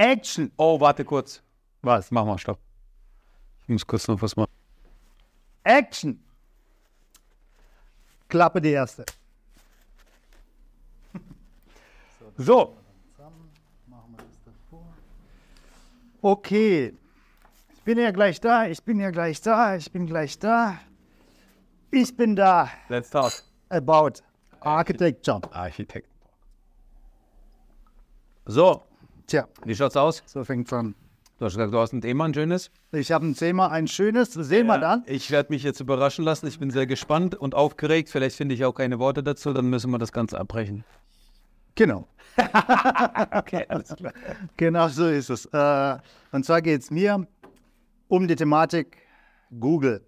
Action! Oh, warte kurz. Was? Mach mal, stopp. Ich muss kurz noch was machen. Action! Klappe die erste. So. Okay. Ich bin ja gleich da, ich bin ja gleich da, ich bin gleich da. Ich bin da. Let's start. About Architecture. Architekt. So, Tja, wie schaut's aus? so fängt's an. Du hast gesagt, du hast ein Thema, ein schönes. Ich habe ein Thema, ein schönes. Sehen wir dann. Ich werde mich jetzt überraschen lassen. Ich bin sehr gespannt und aufgeregt. Vielleicht finde ich auch keine Worte dazu. Dann müssen wir das Ganze abbrechen. Genau. Okay, alles klar. Genau so ist es. Äh, und zwar geht es mir um die Thematik Google.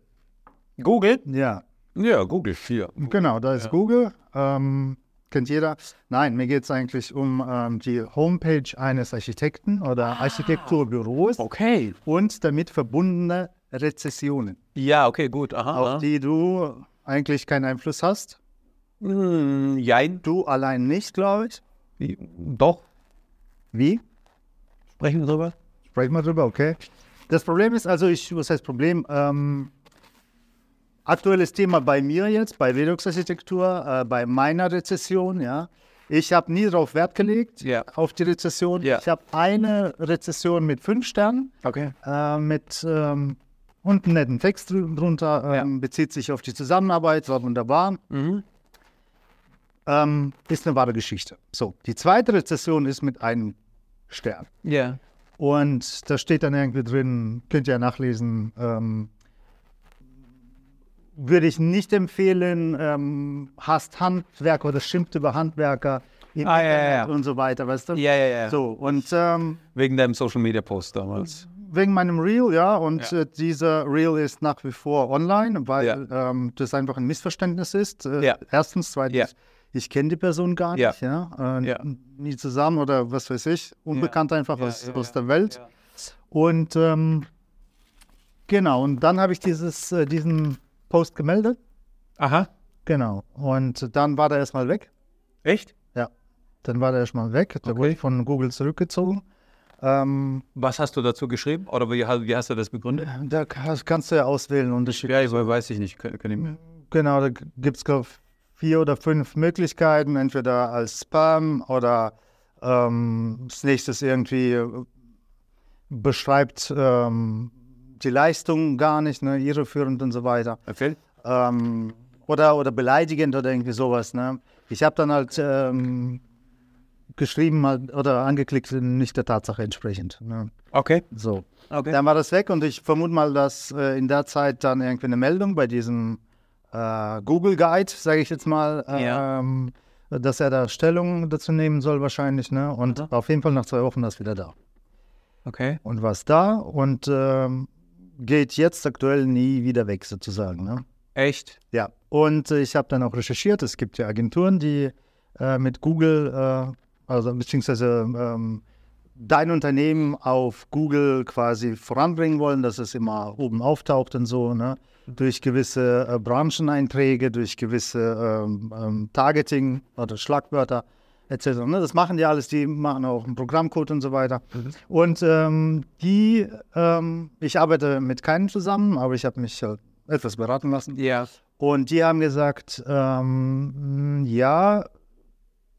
Google? Ja, Ja, Google 4. genau, da ist Google. Ähm, kennt jeder. Nein, mir geht es eigentlich um ähm, die Homepage eines Architekten oder Architekturbüros Okay. und damit verbundene Rezessionen, Ja, okay, gut. Aha. auf aha. die du eigentlich keinen Einfluss hast. Hm, jein. Du allein nicht, glaube ich. Doch. Wie? Sprechen wir drüber? Sprechen wir drüber, okay. Das Problem ist, also ich, was heißt Problem? Ähm, aktuelles Thema bei mir jetzt, bei Redux Architektur, äh, bei meiner Rezession, ja. Ich habe nie darauf Wert gelegt, Ja. auf die Rezession. Ja. Ich habe eine Rezession mit fünf Sternen, Okay. äh, mit ähm, und einen netten Text drunter, ähm, bezieht sich auf die Zusammenarbeit, war wunderbar. Mhm. Ähm, ist eine wahre Geschichte. So, die zweite Rezession ist mit einem Stern. Ja. Und da steht dann irgendwie drin, könnt ihr ja nachlesen, ähm, würde ich nicht empfehlen, ähm, hasst Handwerker oder schimpft über Handwerker im Ah, ja, ja, Internet ja. und so weiter, weißt du? Ja, ja, ja. So, und ähm, Wegen deinem Social Media Post damals. wegen meinem Reel, ja, und Ja. Äh, dieser Reel ist nach wie vor online, weil Ja. ähm, das einfach ein Missverständnis ist. Äh, Ja. Erstens, zweitens, Ja. ich kenne die Person gar nicht, ja, äh, Ja. nie zusammen oder was weiß ich, unbekannt einfach Ja, aus, ja, aus ja. der Welt. Ja. Und ähm, genau, und dann habe ich dieses, äh, diesen Post gemeldet. Aha. Genau. Und dann war der erstmal weg. Echt? Ja. Dann war der erstmal weg. Der Okay. wurde von Google zurückgezogen. Ähm, Was hast du dazu geschrieben? Oder wie, wie hast du das begründet? da kannst du ja auswählen, Unterschied. Ja, ich weiß ich nicht. Kann, kann ich, Genau, da gibt es, vier oder fünf Möglichkeiten, entweder als Spam oder ähm, das nächste irgendwie äh, beschreibt ähm, die Leistung gar nicht, ne, irreführend und so weiter. okay. ähm, oder, oder beleidigend oder irgendwie sowas. Ne? Ich habe dann halt ähm, geschrieben halt, oder angeklickt, nicht der Tatsache entsprechend. Ne? Okay. So. Okay. Dann war das weg und ich vermute mal, dass äh, in der Zeit dann irgendwie eine Meldung bei diesem äh, Google Guide, sage ich jetzt mal, äh, Ja. ähm, dass er da Stellung dazu nehmen soll wahrscheinlich. Ne? Und Mhm. auf jeden Fall nach zwei Wochen ist wieder da. Okay. Und war da und ähm, geht jetzt aktuell nie wieder weg sozusagen. Ne? Echt? Ja, und äh, ich habe dann auch recherchiert. Es gibt ja Agenturen, die äh, mit Google, äh, also beziehungsweise ähm, dein Unternehmen auf Google quasi voranbringen wollen, dass es immer oben auftaucht und so, ne? Durch gewisse äh, Brancheneinträge, durch gewisse ähm, ähm, Targeting oder Schlagwörter etc. Ne? Das machen die alles, die machen auch einen Programmcode und so weiter. Und ähm, die, ähm, ich arbeite mit keinem zusammen, aber ich habe mich halt etwas beraten lassen. Ja. Und die haben gesagt, ähm, ja,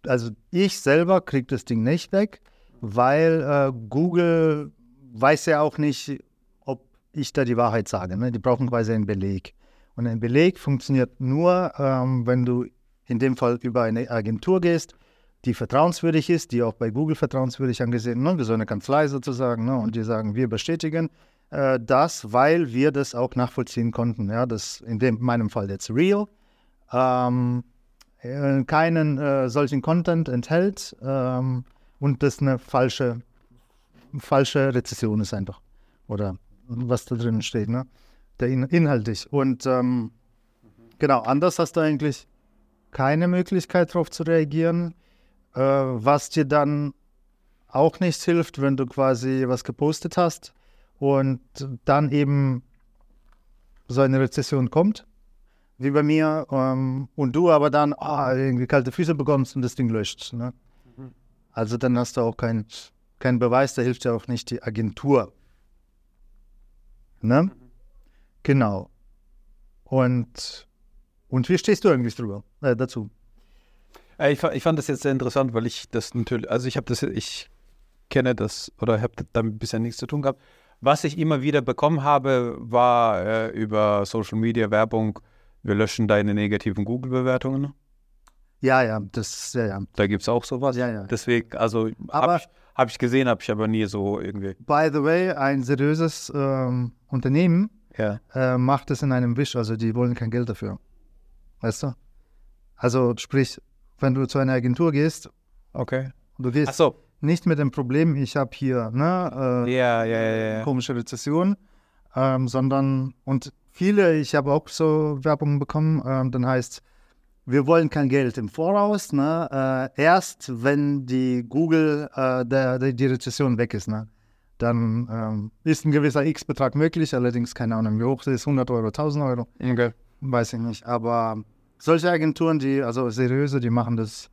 also ich selber kriege das Ding nicht weg, weil äh, Google weiß ja auch nicht, ob ich da die Wahrheit sage. Ne? Die brauchen quasi einen Beleg. Und ein Beleg funktioniert nur, ähm, wenn du in dem Fall über eine Agentur gehst, die vertrauenswürdig ist, die auch bei Google vertrauenswürdig angesehen, ne? so eine Kanzlei sozusagen. Ne? Und die sagen, wir bestätigen äh, das, weil wir das auch nachvollziehen konnten. Ja? Das in dem, meinem Fall jetzt real. Ähm, äh, keinen äh, solchen Content enthält ähm, und das eine falsche, falsche Rezession ist einfach. Oder was da drin steht, ne? Der in, inhaltlich. Und ähm, genau, anders hast du eigentlich keine Möglichkeit darauf zu reagieren, äh, was dir dann auch nichts hilft, wenn du quasi was gepostet hast und dann eben so eine Rezession kommt, wie bei mir, ähm, und du aber dann ah, irgendwie kalte Füße bekommst und das Ding löscht. Ne? Also dann hast du auch kein, kein Beweis, da hilft ja auch nicht die Agentur. Ne? Genau. Und, und wie stehst du eigentlich drüber, äh, dazu? Äh, ich, ich fand das jetzt sehr interessant, weil ich das natürlich, also ich habe das, ich kenne das oder habe damit bisher nichts zu tun gehabt. Was ich immer wieder bekommen habe, war äh, über Social Media Werbung, wir löschen deine negativen Google-Bewertungen. Ja, ja, das, ja, ja. Da gibt es auch sowas. Ja, ja. Deswegen, also habe ich, hab ich gesehen, habe ich aber nie so irgendwie. By the way, ein seriöses ähm, Unternehmen Ja. äh, macht es in einem Wisch, also die wollen kein Geld dafür. Weißt du? Also sprich, wenn du zu einer Agentur gehst, Okay. du gehst so. nicht mit dem Problem, ich habe hier ne, äh, ja, ja, ja. komische Rezession, ähm, sondern und viele, ich habe auch so Werbung bekommen, ähm, dann heißt, wir wollen kein Geld im Voraus, ne? äh, erst wenn die Google, äh, der, der, die Rezession weg ist, ne? dann ähm, ist ein gewisser X-Betrag möglich, allerdings keine Ahnung, wie hoch das ist, 100 Euro, 1000 Euro, Okay. weiß ich nicht, aber solche Agenturen, die, also seriöse, die machen das,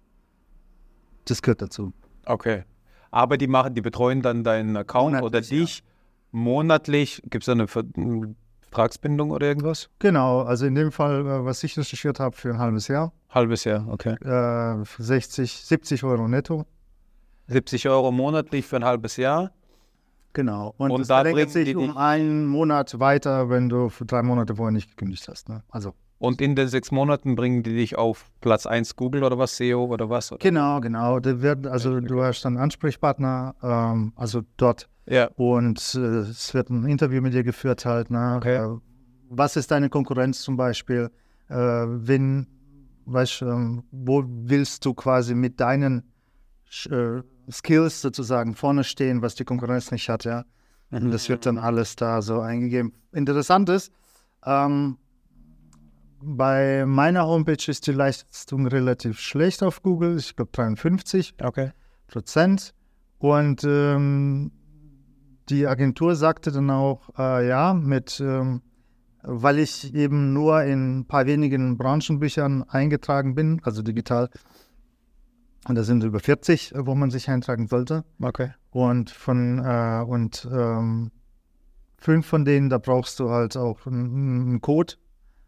das gehört dazu. Okay. Aber die machen, die betreuen dann deinen Account oder Monatlich, ja. dich monatlich. Gibt es da eine Ver eine Vertragsbindung oder irgendwas? Genau, also in dem Fall, äh, was ich recherchiert habe, für ein halbes Jahr. Halbes Jahr, okay. äh, 60, 70 Euro netto. 70 Euro monatlich für ein halbes Jahr. Genau. Und, Und das da bringen sich um einen Monat weiter, wenn du für drei Monate vorher nicht gekündigt hast. Ne? Also Und in den sechs Monaten bringen die dich auf Platz 1 Google oder was, SEO oder was? Oder? genau, genau. Wird, also du hast dann Ansprechpartner, ähm, also dort Ja. und äh, es wird ein Interview mit dir geführt halt. Ne? Okay. Äh, was ist deine Konkurrenz zum Beispiel? Äh, wenn, weißt, ähm, wo willst du quasi mit deinen äh, Skills sozusagen vorne stehen, was die Konkurrenz nicht hat, ja? Und das wird dann alles da so eingegeben. Interessant ist, ähm, bei meiner Homepage ist die Leistung relativ schlecht auf Google, ich glaube 53 Okay. Prozent. Und ähm, die Agentur sagte dann auch, äh, ja, mit, ähm, weil ich eben nur in ein paar wenigen Branchenbüchern eingetragen bin, also digital, und da sind über 40, wo man sich eintragen sollte. Okay. Und von äh, und ähm, fünf von denen, da brauchst du halt auch einen, einen Code.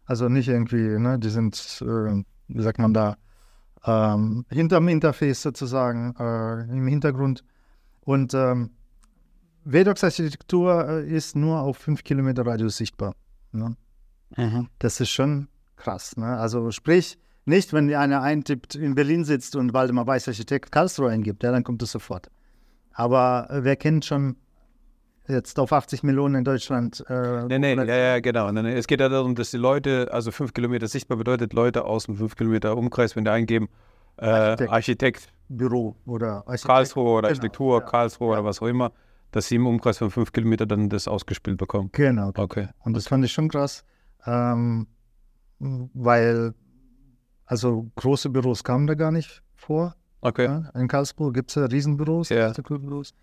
Also nicht irgendwie, ne, die sind, äh, wie sagt man da, ähm, hinterm Interface sozusagen, äh, im Hintergrund. Und ähm, Vedox-Architektur äh, ist nur auf fünf Kilometer Radius sichtbar. Ne? Das ist schon krass. Ne? Also sprich, nicht, wenn einer eintippt, in Berlin sitzt und Waldemar Weiß Architekt Karlsruhe eingibt, ja, dann kommt das sofort. Aber äh, wer kennt schon jetzt auf 80 Millionen in Deutschland? Äh, Nee, nee, ja, ja, genau. Es geht ja darum, dass die Leute, also fünf Kilometer sichtbar bedeutet, Leute aus dem fünf Kilometer Umkreis, wenn die eingeben, äh, Architekt. Architekt, Büro oder Architekt. Karlsruhe oder Genau, Architektur, ja, Karlsruhe ja. oder was auch immer, dass sie im Umkreis von fünf Kilometer dann das ausgespielt bekommen. Genau. Okay. Und das fand ich schon krass, ähm, weil also große Büros kamen da gar nicht vor. Okay. Ja, in Karlsruhe gibt es ja Riesenbüros, Ja. Architekturbüros.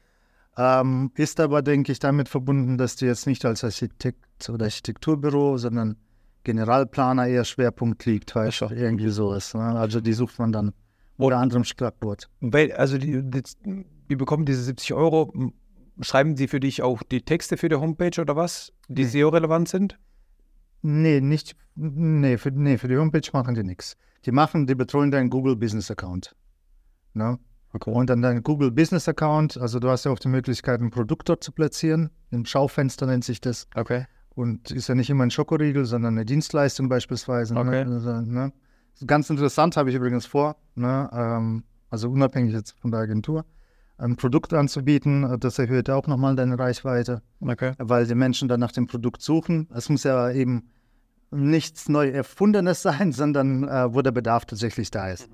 Ähm, ist aber, denke ich, damit verbunden, dass die jetzt nicht als Architekt oder Architekturbüro, sondern Generalplaner eher Schwerpunkt liegt, du, schon. irgendwie so ist. Ne? Also die sucht man dann unter anderem Schlagwort. Weil, also die, die, die bekommen diese 70 Euro. Schreiben sie für dich auch die Texte für die Homepage oder was, die Nee. SEO-relevant sind? Nee, nicht, nee für, nee, für die Homepage machen die nichts. Die machen, die betreuen deinen Google Business Account. Ne? Okay. Und dann dein Google Business Account, also du hast ja auch die Möglichkeit, ein Produkt dort zu platzieren. Im Schaufenster nennt sich das. Okay. Und ist ja nicht immer ein Schokoriegel, sondern eine Dienstleistung beispielsweise. Okay. Ne? Also, ne? Ganz interessant habe ich übrigens vor, ne? ähm, also unabhängig jetzt von der Agentur, ein Produkt anzubieten. Das erhöht auch nochmal deine Reichweite, Okay. weil die Menschen dann nach dem Produkt suchen. Es muss ja eben nichts neu Erfundenes sein, sondern äh, wo der Bedarf tatsächlich da ist.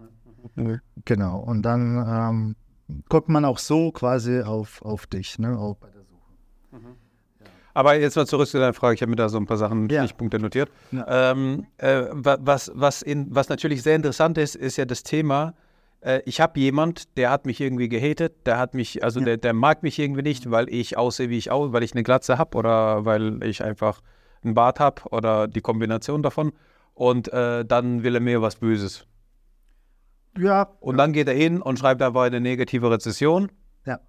Genau. Und dann ähm, kommt man auch so quasi auf, auf dich. Ne? Auf, bei der Suche. Aber jetzt mal zurück zu deiner Frage. Ich habe mir da so ein paar Sachen, Ja. Stichpunkte notiert. Ja. Ähm, äh, wa- was, was, in, was natürlich sehr interessant ist, ist ja das Thema. Äh, ich habe jemand, der hat mich irgendwie gehatet, der hat mich, also Ja. der, der mag mich irgendwie nicht, weil ich aussehe, wie ich aussehe, weil ich eine Glatze habe oder weil ich einfach einen Bart habe oder die Kombination davon. Und äh, dann will er mir was Böses. Ja, Und dann geht er hin und schreibt einfach eine negative Rezession. Ja.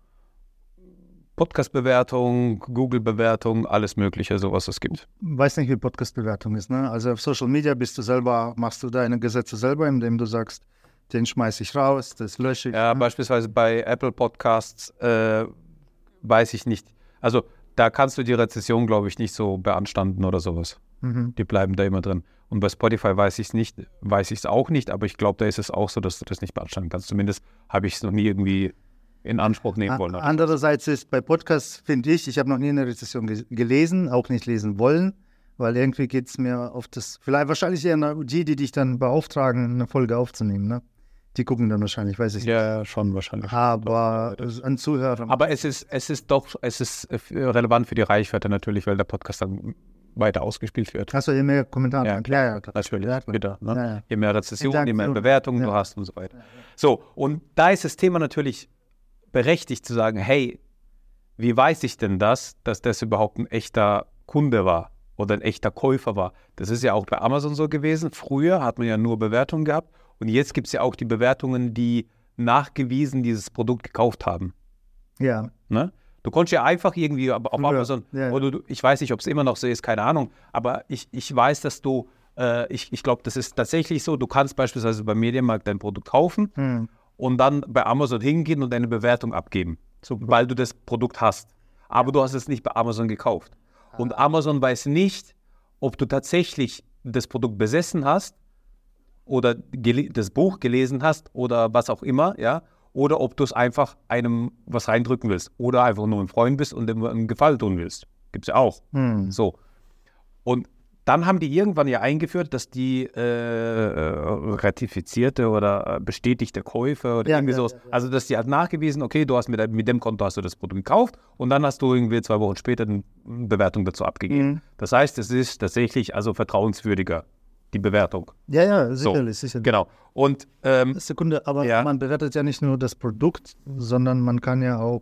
Podcast-Bewertung, Google-Bewertung, alles Mögliche, so was es gibt. Weiß nicht, wie Podcast-Bewertung ist. Ne? Also auf Social Media bist du selber, machst du deine Gesetze selber, indem du sagst, den schmeiße ich raus, das lösche ich. Ja, ne? beispielsweise bei Apple Podcasts äh, weiß ich nicht. Also da kannst du die Rezession, glaube ich, nicht so beanstanden oder sowas. Mhm. Die bleiben da immer drin. Und bei Spotify weiß ich es nicht, weiß ich es auch nicht, aber ich glaube, da ist es auch so, dass du das nicht beanstanden kannst. Zumindest habe ich es noch nie irgendwie in Anspruch nehmen wollen. A- Andererseits ist bei Podcasts, finde ich, ich habe noch nie eine Rezession ge gelesen, auch nicht lesen wollen, weil irgendwie geht es mir auf das, vielleicht wahrscheinlich eher die, die dich dann beauftragen, eine Folge aufzunehmen. Ne? Die gucken dann wahrscheinlich, weiß ich nicht. Ja, ja, schon wahrscheinlich. Aber an Zuhörern. Aber es ist, es ist doch, es ist äh, relevant für die Reichweite natürlich, weil der Podcast dann weiter ausgespielt wird. Hast du hier mehr Kommentare? Ja, ja, klar. Natürlich, klar. wieder. Ne? Ja, ja. Je mehr Rezessionen, je mehr. Bewertungen du hast und so weiter. So, und da ist das Thema natürlich berechtigt zu sagen, hey, wie weiß ich denn das, dass das überhaupt ein echter Kunde war oder ein echter Käufer war? Das ist ja auch bei Amazon so gewesen. Früher hat man ja nur Bewertungen gehabt und jetzt gibt es ja auch die Bewertungen, die nachgewiesen dieses Produkt gekauft haben. Ja. Ne? Du konntest ja einfach irgendwie auf Amazon, ja, ja. oder du, ich weiß nicht, ob es immer noch so ist, keine Ahnung, aber ich, ich weiß, dass du, äh, ich, ich glaube, das ist tatsächlich so, du kannst beispielsweise beim Medienmarkt dein Produkt kaufen Hm. und dann bei Amazon hingehen und eine Bewertung abgeben, weil du das Produkt hast. Aber du hast es nicht bei Amazon gekauft. Und Amazon weiß nicht, ob du tatsächlich das Produkt besessen hast oder das Buch gelesen hast oder was auch immer, ja, oder ob du es einfach einem was reindrücken willst oder einfach nur ein Freund bist und dem einen Gefallen tun willst. Gibt es ja auch. Hm. So. Und dann haben die irgendwann ja eingeführt, dass die äh, äh, ratifizierte oder äh, bestätigte Käufe oder Ja, irgendwie ja, sowas, ja, also dass die hat nachgewiesen, okay, du hast mit, dem- mit dem Konto hast du das Produkt gekauft und dann hast du irgendwie zwei Wochen später eine Bewertung dazu abgegeben. Mhm. Das heißt, es ist tatsächlich also vertrauenswürdiger, die Bewertung. Ja, ja, So, sicherlich, sicherlich. Genau. Und ähm, Sekunde, aber Ja. man bewertet ja nicht nur das Produkt, sondern man kann ja auch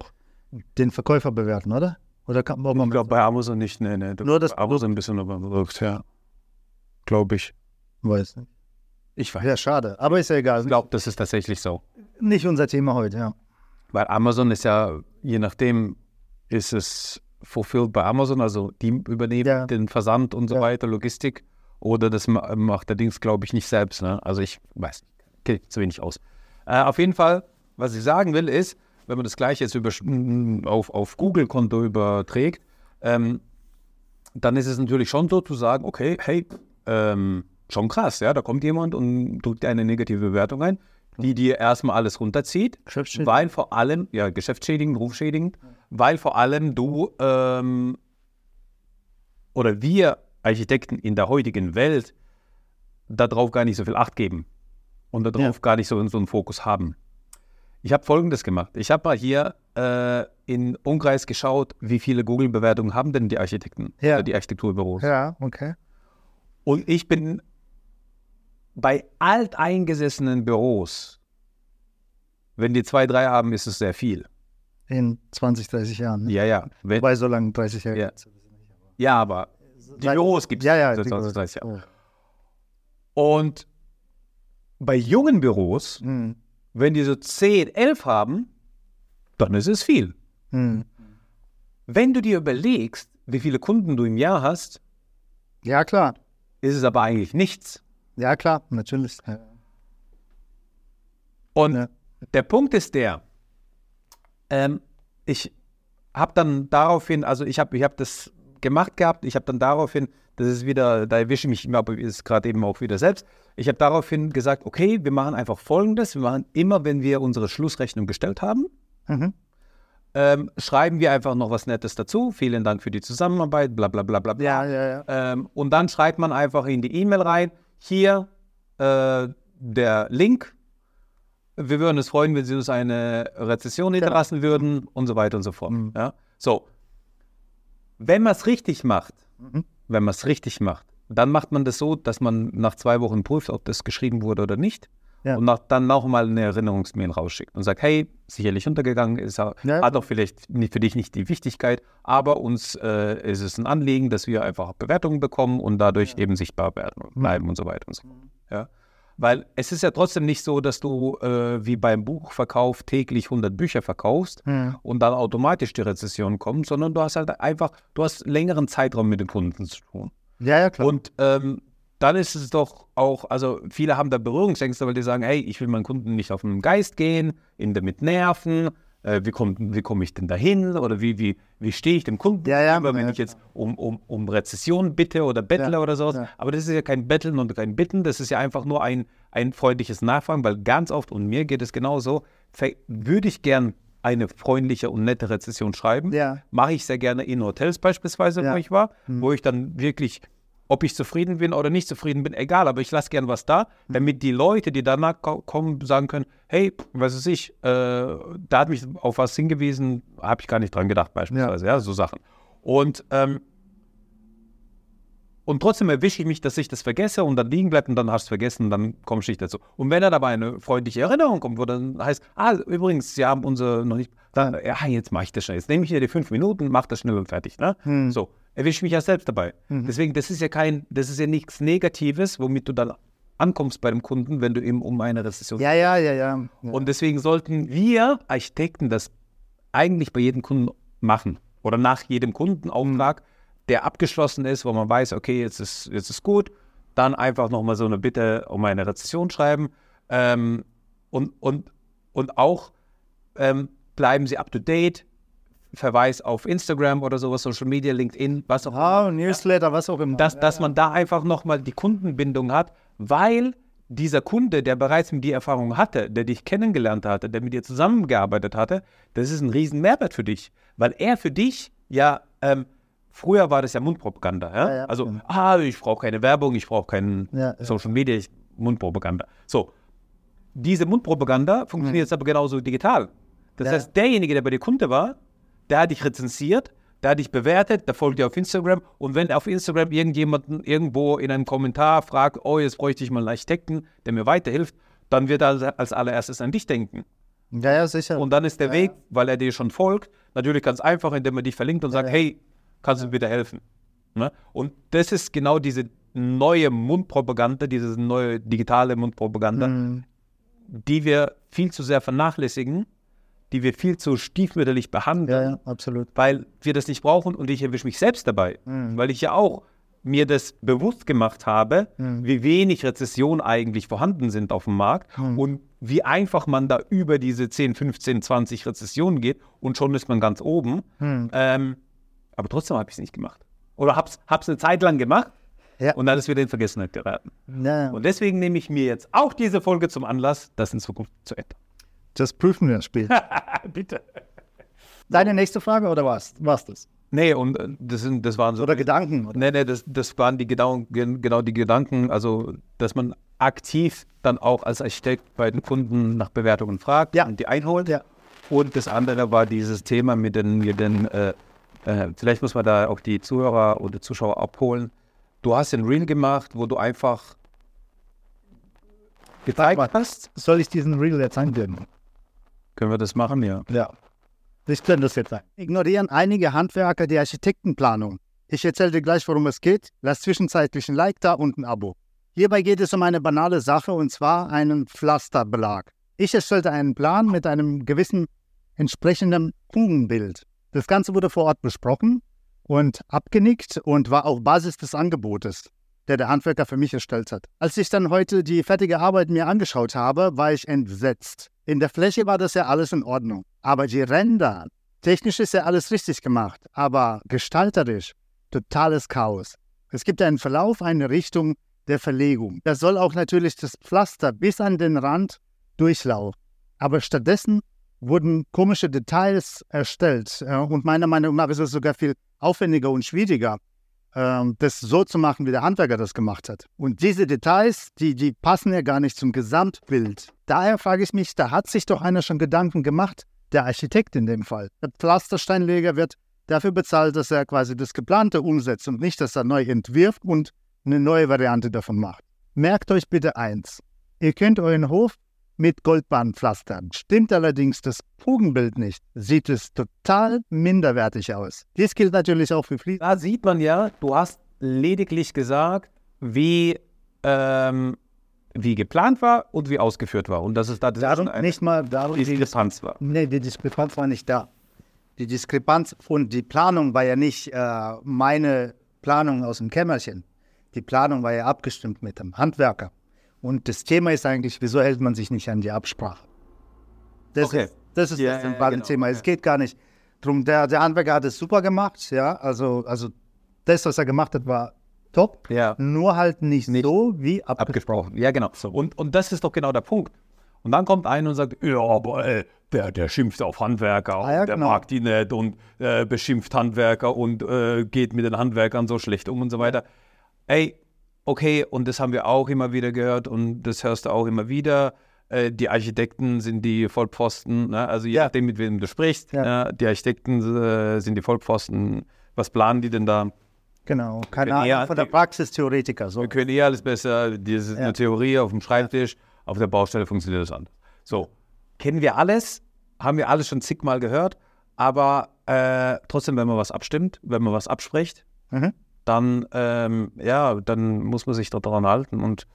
den Verkäufer bewerten, oder? Oder kann man ich glaube bei Amazon nicht, nee, nee. Nur das Amazon ein bisschen über Produkt, ja. Glaube ich. weiß nicht. Ich weiß. Ja, schade. Aber ist ja egal. Ich glaube, das ist tatsächlich so. Nicht unser Thema heute, ja. Weil Amazon ist ja, je nachdem, ist es fulfilled bei Amazon, also die übernehmen Ja. den Versand und so Ja. weiter, Logistik. Oder das ma- macht der Dings, glaube ich, nicht selbst. Ne? Also ich weiß, ich zu wenig aus. Äh, auf jeden Fall, was ich sagen will, ist, wenn man das gleiche jetzt über, auf, auf Google-Konto überträgt, ähm, dann ist es natürlich schon so zu sagen, okay, hey, ähm, schon krass, ja, da kommt jemand und drückt dir eine negative Bewertung ein, die dir erstmal alles runterzieht, Geschäftsschädigend. weil vor allem, ja, geschäftsschädigend, rufschädigend, weil vor allem du ähm, oder wir Architekten in der heutigen Welt darauf gar nicht so viel Acht geben und darauf gar nicht so, so einen Fokus haben. Ich habe Folgendes gemacht. Ich habe mal hier äh, in Umkreis geschaut, wie viele Google-Bewertungen haben denn die Architekten Ja. oder die Architekturbüros. Ja, okay. Und ich bin bei alteingesessenen Büros, wenn die zwei, drei haben, ist es sehr viel. In 20, 30 Jahren. Ne? Ja, ja. Wenn, Wobei so lange 30 Jahre. Ja. ja, aber die Büros gibt es Ja, ja. seit die- 20, 30 Jahren. Oh. Und bei jungen Büros, Hm. wenn die so 10, 11 haben, dann ist es viel. Hm. Wenn du dir überlegst, wie viele Kunden du im Jahr hast, Ja, klar. ist es aber eigentlich nichts. Ja, klar, natürlich. Ja. Und Ja. der Punkt ist der, ähm, ich habe dann daraufhin, also ich habe ich hab das gemacht gehabt, ich habe dann daraufhin, das ist wieder, da erwische ich mich immer, aber ist gerade eben auch wieder selbst, ich habe daraufhin gesagt, okay, wir machen einfach Folgendes, wir machen immer, wenn wir unsere Schlussrechnung gestellt haben, Mhm. ähm, schreiben wir einfach noch was Nettes dazu, vielen Dank für die Zusammenarbeit, bla bla bla bla. bla. Ja, ja, ja. Ähm, und dann schreibt man einfach in die E-Mail rein, hier äh, der Link. Wir würden uns freuen, wenn Sie uns eine Rezession hinterlassen würden und so weiter und so fort. Mhm. Ja? So, wenn man es richtig macht, Mhm. wenn man es richtig macht, dann macht man das so, dass man nach zwei Wochen prüft, ob das geschrieben wurde oder nicht. Ja. Und nach, dann nochmal eine Erinnerungsmail rausschickt und sagt, hey, sicherlich untergegangen, ist, Ja. hat auch vielleicht nicht, für dich nicht die Wichtigkeit, aber uns äh, ist es ein Anliegen, dass wir einfach Bewertungen bekommen und dadurch eben sichtbar werden und bleiben und so weiter und so fort. Ja? Weil es ist ja trotzdem nicht so, dass du äh, wie beim Buchverkauf täglich 100 Bücher verkaufst Hm. und dann automatisch die Rezession kommt, sondern du hast halt einfach, du hast längeren Zeitraum mit den Kunden zu tun. Ja, ja, klar. Und ähm, dann ist es doch auch, also viele haben da Berührungsängste, weil die sagen, hey, ich will meinen Kunden nicht auf den Geist gehen, ihn damit nerven. Äh, wie komme wie komm ich denn dahin? Oder wie, wie, wie stehe ich dem Kunden Ja, ja, gegenüber, wenn ja, ich jetzt um, um, um Rezession bitte oder bettle Ja, oder sowas? Aber das ist ja kein Betteln und kein Bitten, das ist ja einfach nur ein, ein freundliches Nachfragen, weil ganz oft, und mir geht es genauso, würde ich gern eine freundliche und nette Rezession schreiben. Ja. Mache ich sehr gerne in Hotels beispielsweise, wo ich war, wo ich dann wirklich, ob ich zufrieden bin oder nicht zufrieden bin, egal, aber ich lasse gern was da, damit die Leute, die danach ko kommen, sagen können, hey, was weiß ich, äh, da hat mich auf was hingewiesen, habe ich gar nicht dran gedacht beispielsweise, ja, so Sachen. Und ähm, und trotzdem erwische ich mich, dass ich das vergesse und dann liegen bleibt und dann hast du es vergessen und dann kommst du nicht dazu. Und wenn dann aber eine freundliche Erinnerung kommt, wo dann heißt, ah, übrigens, Sie haben unser noch nicht, dann, ja, jetzt mache ich das schnell. Jetzt nehme ich mir die fünf Minuten, mach das schnell und fertig. Ne? So, erwische ich mich ja selbst dabei. Deswegen, das ist ja kein, das ist ja nichts Negatives, womit du dann ankommst bei dem Kunden, wenn du eben um eine Rezession ja, ja, ja, ja. ja. und deswegen sollten wir Architekten das eigentlich bei jedem Kunden machen oder nach jedem Kundenauftrag, der abgeschlossen ist, wo man weiß, okay, jetzt ist, jetzt ist gut, dann einfach nochmal so eine Bitte um eine Rezession schreiben ähm, und, und, und auch ähm, bleiben Sie up to date, Verweis auf Instagram oder sowas, Social Media, LinkedIn, was auch immer Ah, Newsletter, was auch immer. dass, dass man da einfach nochmal die Kundenbindung hat, weil dieser Kunde, der bereits mit dir Erfahrung hatte, der dich kennengelernt hatte, der mit dir zusammengearbeitet hatte, das ist ein riesen Mehrwert für dich, weil er für dich ja, ähm, früher war das ja Mundpropaganda, ja? Ja, ja, also, genau. ah, ich brauche keine Werbung, ich brauche keinen Ja, ja. Social Media, ich, Mundpropaganda. So, diese Mundpropaganda funktioniert jetzt aber genauso digital. Das Ja. heißt, derjenige, der bei dir Kunde war, der hat dich rezensiert, der hat dich bewertet, der folgt dir auf Instagram und wenn auf Instagram irgendjemanden irgendwo in einem Kommentar fragt, oh, jetzt bräuchte ich mal einen Architekten, der mir weiterhilft, dann wird er als allererstes an dich denken. ja, ja, sicher. Und dann ist der Weg, weil er dir schon folgt, natürlich ganz einfach, indem er dich verlinkt und sagt, ja. hey, kannst du mir bitte helfen? Ne? Und das ist genau diese neue Mundpropaganda, diese neue digitale Mundpropaganda, Mhm. die wir viel zu sehr vernachlässigen, die wir viel zu stiefmütterlich behandeln ja, ja, absolut. weil wir das nicht brauchen und ich erwische mich selbst dabei, Mhm. weil ich ja auch mir das bewusst gemacht habe, Mhm. wie wenig Rezession eigentlich vorhanden sind auf dem Markt Mhm. und wie einfach man da über diese 10, 15, 20 Rezessionen geht und schon ist man ganz oben. Mhm. Ähm, aber trotzdem habe ich es nicht gemacht. Oder habe es eine Zeit lang gemacht Ja. und dann ist wieder in Vergessenheit geraten. Ja, Und deswegen nehme ich mir jetzt auch diese Folge zum Anlass, das in Zukunft zu ändern. Das prüfen wir später. Bitte. Deine nächste Frage oder was? Was das? Nee, und äh, das, sind, das waren so Oder Gedanken? Oder? Nee, nee, das, das waren die genau, gen- genau die Gedanken, also dass man aktiv dann auch als Architekt bei den Kunden nach Bewertungen fragt Ja. und die einholt. Ja. Und das andere war dieses Thema mit den, mit den äh, äh, vielleicht muss man da auch die Zuhörer oder Zuschauer abholen. Du hast ein Reel gemacht, wo du einfach gezeigt mal. hast. Soll ich diesen Reel jetzt einblenden? Können wir das machen, ja. Ja. Ich blende das jetzt ein. Ignorieren einige Handwerker die Architektenplanung. Ich erzähle dir gleich, worum es geht. Lass zwischenzeitlich ein Like da und ein Abo. Hierbei geht es um eine banale Sache und zwar einen Pflasterbelag. Ich erstellte einen Plan mit einem gewissen entsprechenden Fugenbild. Das Ganze wurde vor Ort besprochen und abgenickt und war auf Basis des Angebotes, der der Handwerker für mich erstellt hat. Als ich dann heute die fertige Arbeit mir angeschaut habe, war ich entsetzt. In der Fläche war das ja alles in Ordnung. Aber die Ränder, technisch ist ja alles richtig gemacht, aber gestalterisch, totales Chaos. Es gibt einen Verlauf, eine Richtung der Verlegung. Da soll auch natürlich das Pflaster bis an den Rand durchlaufen. Aber stattdessen wurden komische Details erstellt. Und meiner Meinung nach ist es sogar viel aufwendiger und schwieriger, das so zu machen, wie der Handwerker das gemacht hat. Und diese Details, die, die passen ja gar nicht zum Gesamtbild. Daher frage ich mich, da hat sich doch einer schon Gedanken gemacht, der Architekt in dem Fall. Der Pflastersteinleger wird dafür bezahlt, dass er quasi das Geplante umsetzt und nicht, dass er neu entwirft und eine neue Variante davon macht. Merkt euch bitte eins. Ihr könnt euren Hof mit Goldbahn pflastern. Stimmt allerdings das Fugenbild nicht, sieht es total minderwertig aus. Dies gilt natürlich auch für Fliesen. Da sieht man ja, du hast lediglich gesagt, wie, ähm, wie geplant war und wie ausgeführt war. Und dass es da Darum nicht mal darum, die, Diskrepanz war. nee, die Diskrepanz war nicht da. Die Diskrepanz und die Planung war ja nicht äh, meine Planung aus dem Kämmerchen. Die Planung war ja abgestimmt mit dem Handwerker. Und das Thema ist eigentlich, wieso hält man sich nicht an die Absprache? Das Okay. ist das, ist Ja, das zentrale genau, Thema. Es geht gar nicht drum. Der, der Handwerker hat es super gemacht, ja. Also, also das, was er gemacht hat, war top. Ja. Nur halt nicht, Nicht so wie abgesprochen. Abgesprochen. Ja, genau. Und, und das ist doch genau der Punkt. Und dann kommt einer und sagt, ja, aber äh, der, der schimpft auf Handwerker Ah, ja, der genau. mag die nicht und äh, beschimpft Handwerker und äh, geht mit den Handwerkern so schlecht um und so weiter. Ey, okay, und das haben wir auch immer wieder gehört und das hörst du auch immer wieder. Äh, die Architekten sind die Vollpfosten, ne? also je Ja. nachdem, mit wem du sprichst. Ja. Ja, die Architekten äh, sind die Vollpfosten. Was planen die denn da? Genau. Keine können eher Ahnung von der die- Praxistheoretiker. So. Wir können eh alles besser. Das ist Ja. eine Theorie auf dem Schreibtisch. Auf der Baustelle funktioniert das anders. So, kennen wir alles, haben wir alles schon zigmal gehört. Aber äh, trotzdem, wenn man was abstimmt, wenn man was abspricht, Mhm. Dann, ähm, ja, dann muss man sich da daran halten. Und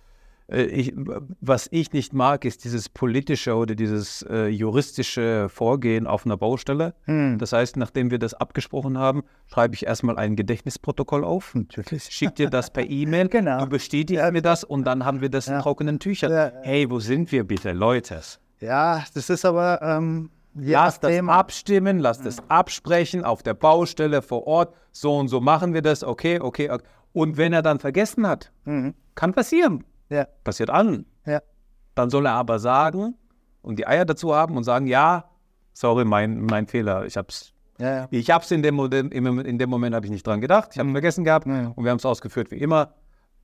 äh, ich, was ich nicht mag, ist dieses politische oder dieses äh, juristische Vorgehen auf einer Baustelle. Hm. Das heißt, nachdem wir das abgesprochen haben, schreibe ich erstmal ein Gedächtnisprotokoll auf Natürlich. schick dir das per E-Mail, Genau. du bestätigst mir das und dann haben wir das in Ja. trockenen Tüchern. Ja. Hey, wo sind wir bitte, Leute? Ja, das ist aber ähm, je Lass das nachdem- abstimmen, lass das absprechen auf der Baustelle vor Ort. So und so machen wir das. Okay, okay. okay. Und wenn er dann vergessen hat, Mhm. kann passieren. Ja, Passiert allen. ja. Dann soll er aber sagen und die Eier dazu haben und sagen, ja, sorry, mein, mein Fehler. Ich hab's, Ja, ja. ich hab's in dem, in dem Moment habe ich nicht dran gedacht. Ich habe vergessen gehabt Ja. und wir haben es ausgeführt wie immer.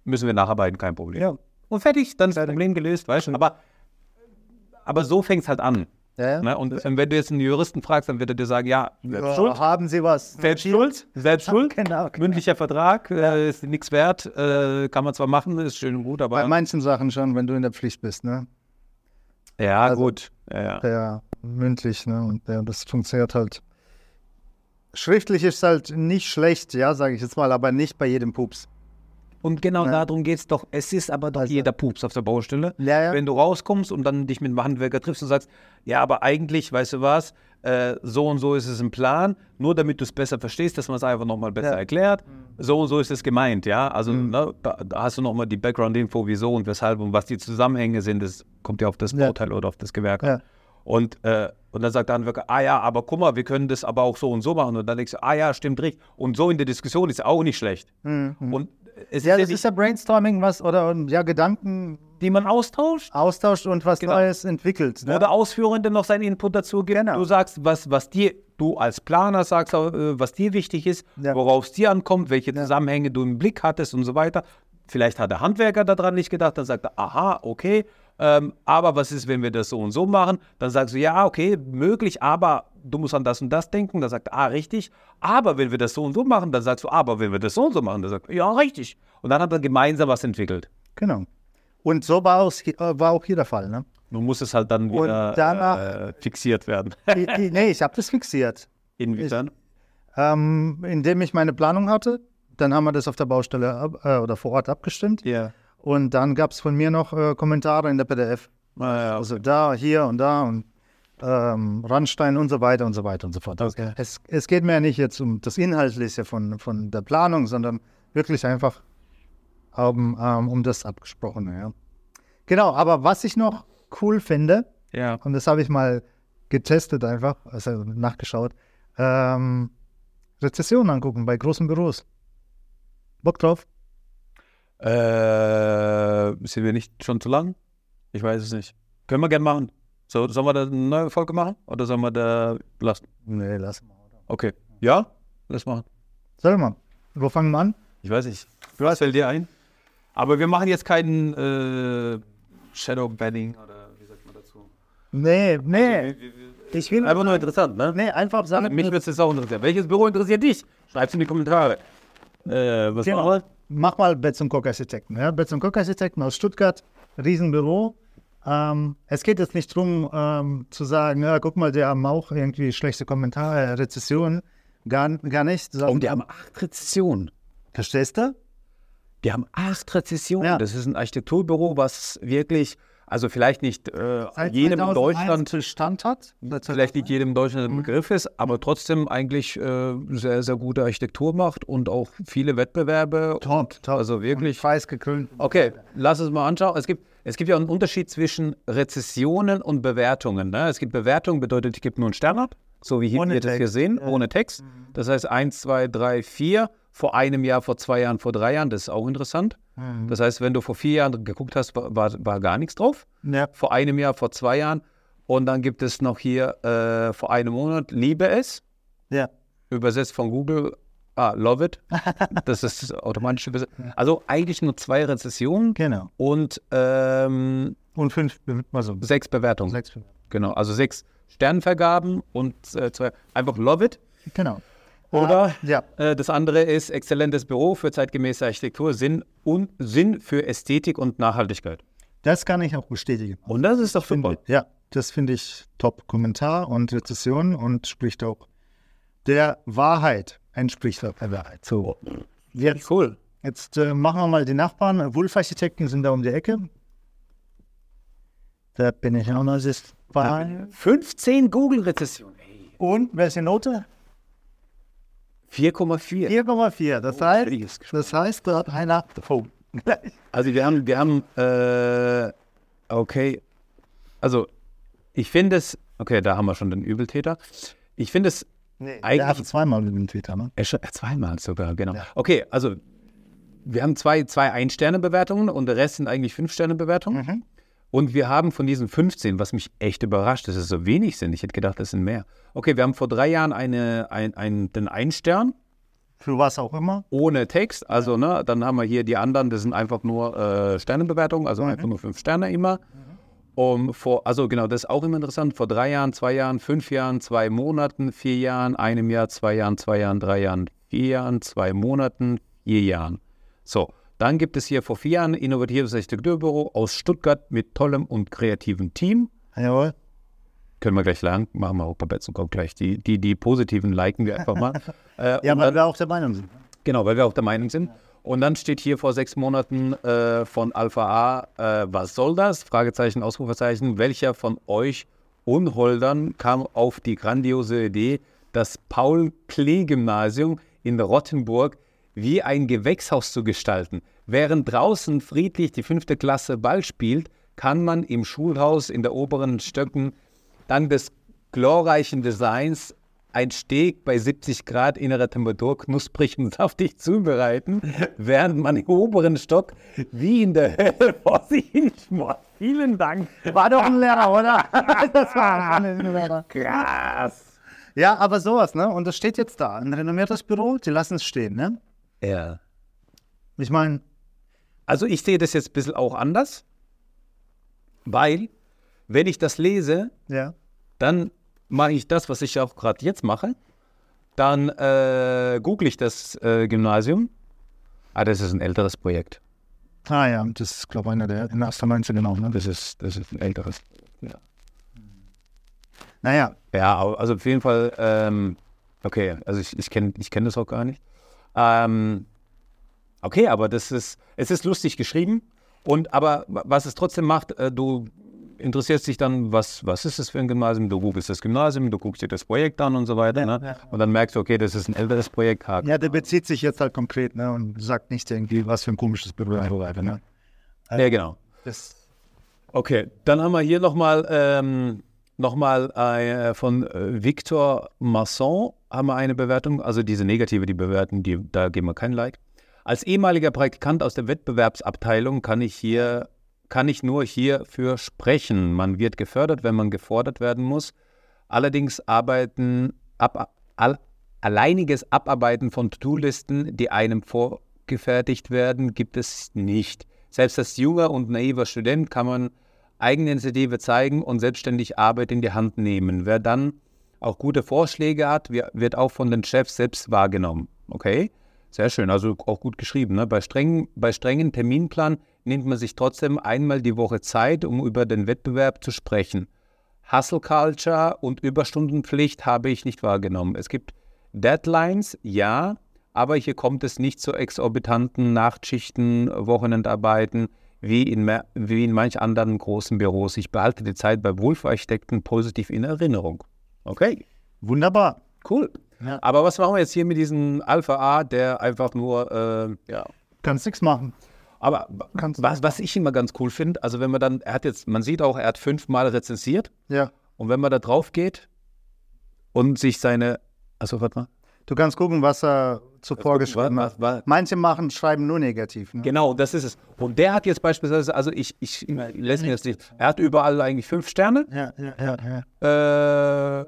Müssen wir nacharbeiten, kein Problem. Und fertig, dann ist das Problem gelöst, weißt du? Aber, aber so fängt es halt an. Ja. Ne? Und wenn du jetzt einen Juristen fragst, dann wird er dir sagen, ja, selbst schuld. Haben Sie was? Selbst schuld, selbst schuld. Genau. Mündlicher Vertrag äh, ist nichts wert, äh, kann man zwar machen, ist schön und gut, aber Bei manchen Sachen schon, wenn du in der Pflicht bist, ne? ja also- gut, ja, ja. Ja, mündlich, ne? Und ja, das funktioniert halt. Schriftlich ist halt nicht schlecht, ja, sage ich jetzt mal, aber nicht bei jedem Pups. Und genau Ja. darum geht es doch. Es ist aber doch Also- jeder Pups auf der Baustelle. Ja, ja. Wenn du rauskommst und dann dich mit dem Handwerker triffst und sagst, ja, aber eigentlich, weißt du was, äh, so und so ist es im Plan, nur damit du es besser verstehst, dass man es einfach nochmal besser. Mhm. erklärt. So und so ist es gemeint, ja. Also ne, da, hast du nochmal die Background-Info, wieso und weshalb und was die Zusammenhänge sind. Das kommt ja auf das. Bauteil oder auf das Gewerk an. Und, äh, und dann sagt der Handwerker, ah ja, aber guck mal, wir können das aber auch so und so machen. Und dann denkst du, ah ja, stimmt richtig. Und so in der Diskussion ist auch nicht schlecht. Und es Ja, ist ja das nicht, ist ja Brainstorming, was oder ja, Gedanken die man austauscht. austauscht und was Genau. Neues entwickelt. Ne? Wo der Ausführende noch seinen Input dazu gibt. Genau. Du sagst, was, was dir, du als Planer sagst, äh, was dir wichtig ist, Ja. worauf es dir ankommt, welche Zusammenhänge du im Blick hattest und so weiter. Vielleicht hat der Handwerker daran nicht gedacht, dann sagt er, aha, okay, ähm, aber was ist, wenn wir das so und so machen? Dann sagst du, ja, okay, möglich, aber du musst an das und das denken. Dann sagt er, ah, richtig. Aber wenn wir das so und so machen, dann sagst du, aber wenn wir das so und so machen, dann sagt er, ja, richtig. Und dann hat er gemeinsam was entwickelt. Genau. Und so war, auch, äh, war auch hier der Fall. Ne? Nun muss es halt dann wieder danach- äh, fixiert werden. Die, nee, ich habe das fixiert. Inwiefern? Ähm, indem ich meine Planung hatte, dann haben wir das auf der Baustelle ab, äh, oder vor Ort abgestimmt. Ja. Und dann gab es von mir noch äh, Kommentare in der PDF. Ah, ja, Also da, hier und da und ähm, Randstein und so weiter und so weiter und so fort. Okay. Es, es geht mir ja nicht jetzt um das Inhaltliche von, von der Planung, sondern wirklich einfach um, ähm, um das Abgesprochene. Ja. Genau, aber was ich noch cool finde, ja. und das habe ich mal getestet einfach, also nachgeschaut, ähm, Rezessionen angucken bei großen Büros. Bock drauf? Äh, sind wir nicht schon zu lang? Ich weiß es nicht. Können wir gerne machen. So, sollen wir da eine neue Folge machen? Oder sollen wir da lassen? Nee, lass mal. Okay. Ja? Lass machen. Sag mal, wo fangen wir an? Ich weiß nicht. Was fällt dir ein? Aber wir machen jetzt keinen äh, Shadow Banning oder wie sagt man dazu? Nee, nee. Ich will Einfach nur interessant, ne? Nee, einfach sagen. Mich würde es jetzt auch interessieren. Welches Büro interessiert dich? Schreib's in die Kommentare. Äh, was Genau. machen wir? Mach mal Betz und Koch Architekten. Ja? Betz und Koch Architekten aus Stuttgart, Riesenbüro. Ähm, es geht jetzt nicht darum, ähm, zu sagen, ja, guck mal, die haben auch irgendwie schlechte Kommentare, Rezessionen. Gar, gar nicht. Oh, die haben acht Rezessionen. Verstehst du? Die haben acht Rezessionen. Ja. Das ist ein Architekturbüro, was wirklich, also vielleicht nicht äh, jedem in 2001 Deutschland, Bestand hat. vielleicht nicht jedem in Deutschland ein Begriff ist, aber trotzdem eigentlich äh, sehr, sehr gute Architektur macht und auch viele Wettbewerbe. Top, top. Also wirklich. Preisgekrönt. Okay, lass uns mal anschauen. Es gibt, es gibt ja einen Unterschied zwischen Rezessionen und Bewertungen. Ne? Es gibt Bewertungen, bedeutet, ich gebe nur einen Stern ab, so wie hier, wir das hier sehen, ja. ohne Text. Das heißt 1, 2, 3, 4, vor einem Jahr, vor zwei Jahren, vor drei Jahren, das ist auch interessant. Mhm. Das heißt, wenn du vor vier Jahren geguckt hast, war, war, war gar nichts drauf. Ja. Vor einem Jahr, vor zwei Jahren. Und dann gibt es noch hier äh, vor einem Monat, liebe es, ja. übersetzt von Google, ah, love it. Das ist das automatische Übersetzung. Also eigentlich nur zwei Rezessionen Genau. und ähm, Und fünf, also sechs Bewertungen. sechs. Genau, also sechs Sternvergaben und äh, zwei. Einfach love it. Genau. Oder Ja. äh, das andere ist exzellentes Büro für zeitgemäße Architektur, Sinn und Sinn für Ästhetik und Nachhaltigkeit. Das kann ich auch bestätigen. Und das ist doch Finde, super. ja, das finde ich top. Kommentar und Rezession und spricht auch der Wahrheit. Entspricht der Wahrheit. So. Jetzt, Cool. jetzt äh, machen wir mal die Nachbarn. Wulf-Architekten sind da um die Ecke. Da bin ich auch noch. Das ist bei. 15 Google-Rezessionen. Und welche Note? 4,4. 4,4. Das heißt, Schwieriges Gespräch. das heißt, da hat einer. Oh. Also wir haben, wir haben, äh, okay, also ich finde es, okay, da haben wir schon den Übeltäter. Ich finde es Nee, Eigentlich- der hat zweimal mit dem Twitter, ne? schon- äh, zweimal sogar, genau. Ja. Okay, also wir haben zwei, zwei Ein-Sterne-Bewertungen und der Rest sind eigentlich Fünf-Sterne-Bewertungen. Mhm. Und wir haben von diesen 15, was mich echt überrascht, dass es so wenig sind. Ich hätte gedacht, das sind mehr. Okay, wir haben vor drei Jahren eine, ein, ein, den Ein-Stern Für was auch immer. ohne Text. Also, ne, dann haben wir hier die anderen, das sind einfach nur äh, Sternebewertungen, also einfach nur fünf Sterne immer. Um, vor, also genau, das ist auch immer interessant. Vor drei Jahren, zwei Jahren, fünf Jahren, zwei Monaten, vier Jahren, einem Jahr, zwei Jahren, zwei Jahren, drei Jahren, vier Jahren, zwei Monaten, vier Jahren. So, dann gibt es hier vor vier Jahren ein innovatives Architekturbüro aus Stuttgart mit tollem und kreativem Team. Jawohl. Können wir gleich lernen, machen wir auch bei Betz und Koch gleich. Die, die, die positiven liken wir einfach mal. Äh, Ja, weil dann- wir auch der Meinung sind. Genau, weil wir auch der Meinung sind. Und dann steht hier vor sechs Monaten äh, von Alpha A, äh, was soll das? Fragezeichen, Ausrufezeichen. Welcher von euch Unholdern kam auf die grandiose Idee, das Paul-Klee-Gymnasium in Rottenburg wie ein Gewächshaus zu gestalten? Während draußen friedlich die fünfte Klasse Ball spielt, kann man im Schulhaus in der oberen Stöcken dank des glorreichen Designs ein Steak bei 70 Grad innerer Temperatur knusprig und saftig zubereiten, während man im oberen Stock wie in der Hölle vor sich hin schmort. Vielen Dank. War doch ein Lehrer, oder? das war ein Lehrer. Krass. Ja, aber sowas, ne? Und das steht jetzt da. Ein renommiertes Büro, die lassen es stehen, ne? Ja. Ich meine, Also ich sehe das jetzt ein bisschen auch anders, weil wenn ich das lese, ja. dann mache ich das, was ich auch gerade jetzt mache. Dann äh, google ich das äh, Gymnasium. Ah, das ist ein älteres Projekt. Ah ja, das ist, glaube ich, einer der in 19 genau, ne? Das ist, das ist ein älteres. Naja, Ja, also auf jeden Fall, ähm, okay, also ich, ich kenne ich kenn das auch gar nicht. Ähm, okay, aber das ist, es ist lustig geschrieben und aber wa- was es trotzdem macht, äh, du interessierst dich dann, was, was ist das für ein Gymnasium, du googelst das Gymnasium, du guckst dir das Projekt an und so weiter, Ja, ne? ja. und dann merkst du, okay, das ist ein älteres Projekt, Haken. ja, der bezieht sich jetzt halt konkret, ne? Und sagt nicht irgendwie, was für ein komisches Büro, ne? ja genau. Okay, dann haben wir hier nochmal ähm, noch mal, äh, von äh, Victor Masson haben wir eine Bewertung, also diese negative, die bewerten, die, da geben wir kein Like. Als ehemaliger Praktikant aus der Wettbewerbsabteilung kann ich hier kann ich nur hierfür sprechen. Man wird gefördert, wenn man gefordert werden muss. Allerdings arbeiten ab, all, alleiniges Abarbeiten von To-Do-Listen, die einem vorgefertigt werden, gibt es nicht. Selbst als junger und naiver Student kann man Eigeninitiative zeigen und selbstständig Arbeit in die Hand nehmen. Wer dann auch gute Vorschläge hat, wi- wird auch von den Chefs selbst wahrgenommen. Okay? Sehr schön, also auch gut geschrieben. Ne? Bei, strengen, bei strengen Terminplan nimmt man sich trotzdem einmal die Woche Zeit, um über den Wettbewerb zu sprechen. Hustle Culture und Überstundenpflicht habe ich nicht wahrgenommen. Es gibt Deadlines, ja, aber hier kommt es nicht zu exorbitanten Nachtschichten, Wochenendarbeiten wie in, wie in manch anderen großen Büros. Ich behalte die Zeit bei Wohlfühlarchitekten positiv in Erinnerung. Okay, Wunderbar. cool. Ja. Aber was machen wir jetzt hier mit diesem Alpha A, der einfach nur, äh, ja, Kannst nichts machen. Aber was, was ich immer ganz cool finde, also wenn man dann, er hat jetzt, man sieht auch, er hat fünfmal rezensiert Ja. und wenn man da drauf geht und sich seine, also warte mal, Du kannst gucken, was er zuvor geschrieben was- hat. was- Manche machen, schreiben nur negativ. Ne? Genau, das ist es. Und der hat jetzt beispielsweise, also ich, ich lässt mir das nicht, er hat überall eigentlich fünf Sterne. Ja, ja, ja. ja. Äh,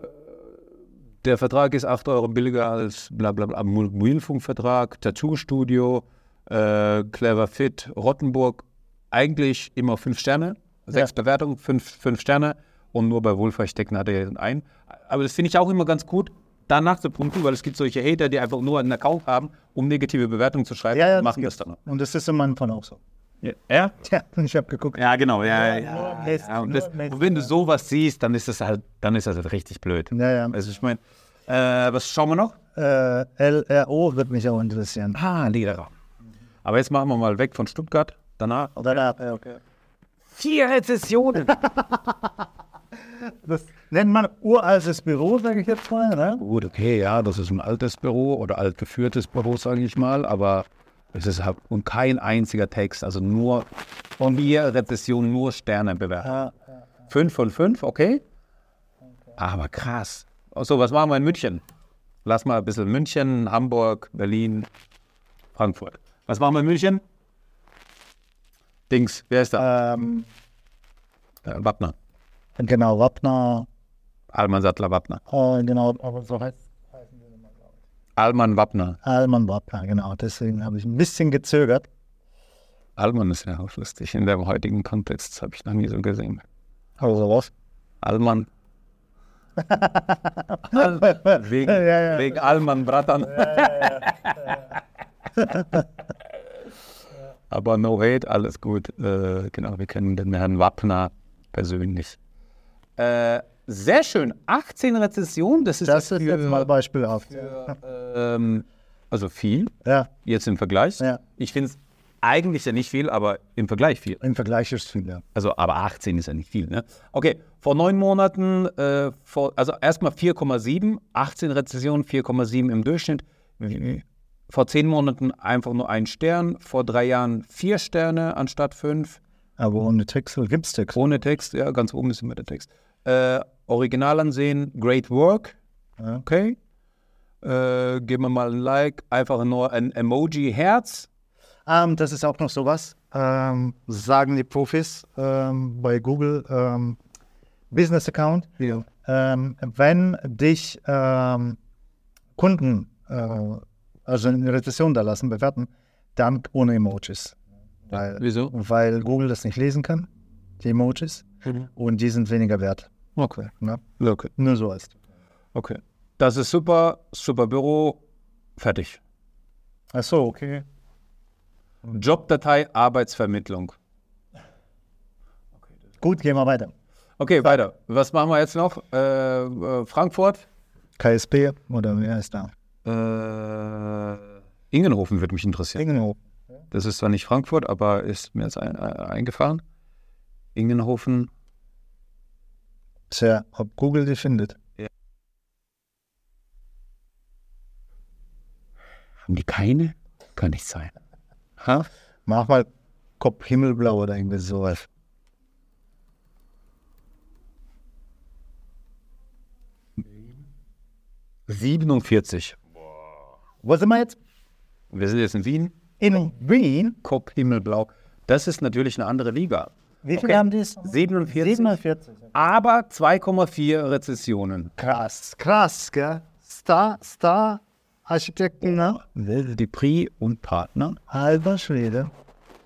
der Vertrag ist 8 Euro billiger als bla bla bla, Mobilfunkvertrag, Tattoo-Studio, äh, Clever Fit, Rottenburg. Eigentlich immer fünf Sterne, sechs Bewertungen, fünf, fünf Sterne. Und nur bei Wohlfahrtstecken hat er einen. Aber das finde ich auch immer ganz gut, danach zu punkten, weil es gibt solche Hater, die einfach nur einen Account haben, um negative Bewertungen zu schreiben, Ja, ja, und machen das das dann. Und das ist in meinem Fall auch so. Ja? ja? Ich habe geguckt. Ja, genau, ja, ja, ja, Mist, ja. Und, das, Mist, und wenn du ja. sowas siehst, dann ist das halt, dann ist das halt richtig blöd. Ja, ja. Also ich meine, äh, was schauen wir noch? Äh, LRO wird mich auch interessieren. Ah, Lederer. Aber jetzt machen wir mal weg von Stuttgart. Danach. Oder da, ja, okay. Vier Rezessionen. Das nennt man uraltes Büro, sage ich jetzt mal. Ne? Gut, okay, ja, das ist ein altes Büro oder altgeführtes Büro, sage ich mal, aber es ist halt und kein einziger Text, also nur von vier Rezessionen, nur Sterne bewertet. Ja, Fünf von fünf, okay. Aber krass. So, was machen wir in München? Lass mal ein bisschen München, Hamburg, Berlin, Frankfurt. Was machen wir in München? Dings, wer ist da? ähm, Äh, Wappner. genau, Wappner. Alman Sattler Wappner. Äh, genau, aber so heißt Alman Wappner. Alman Wappner, genau. Deswegen habe ich ein bisschen gezögert. Alman ist ja auch lustig. In dem heutigen Kontext das habe ich noch nie so gesehen. Also was? Alman. wegen, Ja, ja. wegen Alman Bratan. Aber no hate, alles gut. Äh, genau, wir kennen den Herrn Wappner persönlich. Äh, sehr schön. 18 Rezessionen, das ist, Das ist für, jetzt mal beispielhaft. ähm, also viel, Ja, jetzt im Vergleich. Ja. Ich finde es eigentlich ja nicht viel, aber im Vergleich viel. im Vergleich ist viel, ja. Also, aber 18 ist ja nicht viel, ne? Okay, vor neun Monaten, äh, vor, also erstmal 4,7, 18 Rezessionen, 4,7 im Durchschnitt. Vor zehn Monaten einfach nur ein Stern, vor drei Jahren vier Sterne anstatt fünf. Aber ohne Text gibt es Text. Ohne Text, ja, ganz oben ist immer der Text. Äh, Original ansehen, Great Work, Ja. okay. Äh, geben wir mal ein Like, einfach nur ein Emoji-Herz. Ähm, das ist auch noch sowas, ähm, sagen die Profis ähm, bei Google ähm, Business Account. Ja. Ähm, wenn dich ähm, Kunden äh, also eine Rezession da lassen, bewerten, dann ohne Emojis. Weil, Wieso? weil Google das nicht lesen kann, die Emojis, und die sind weniger wert. Okay. Ne? okay. Nur so ist. Okay. Das ist super, super Büro, fertig. Ach so, okay. Jobdatei, Arbeitsvermittlung. Gut, gehen wir weiter. Okay, weiter. Was machen wir jetzt noch? Äh, äh, Frankfurt. KSP oder wer ist da? Äh, Ingenhofen würde mich interessieren. Ingenhof. Das ist zwar nicht Frankfurt, aber ist mir jetzt ein, äh, eingefahren. Ingenhofen. Tja, ob Google die findet. Haben die keine? Kann nicht sein. Ha? Mach mal Kopf Himmelblau oder irgendwie sowas. Hm. 47. Wo sind wir jetzt? Wir sind jetzt in Wien. In Wien. Kopf Himmelblau. Das ist natürlich eine andere Liga. Wie viele Okay. haben die? 47. 47. Aber 2,4 Rezessionen. Krass, krass, gell? Star, Star, Architekten, ne? Die Pri und Partner. Alter Schwede.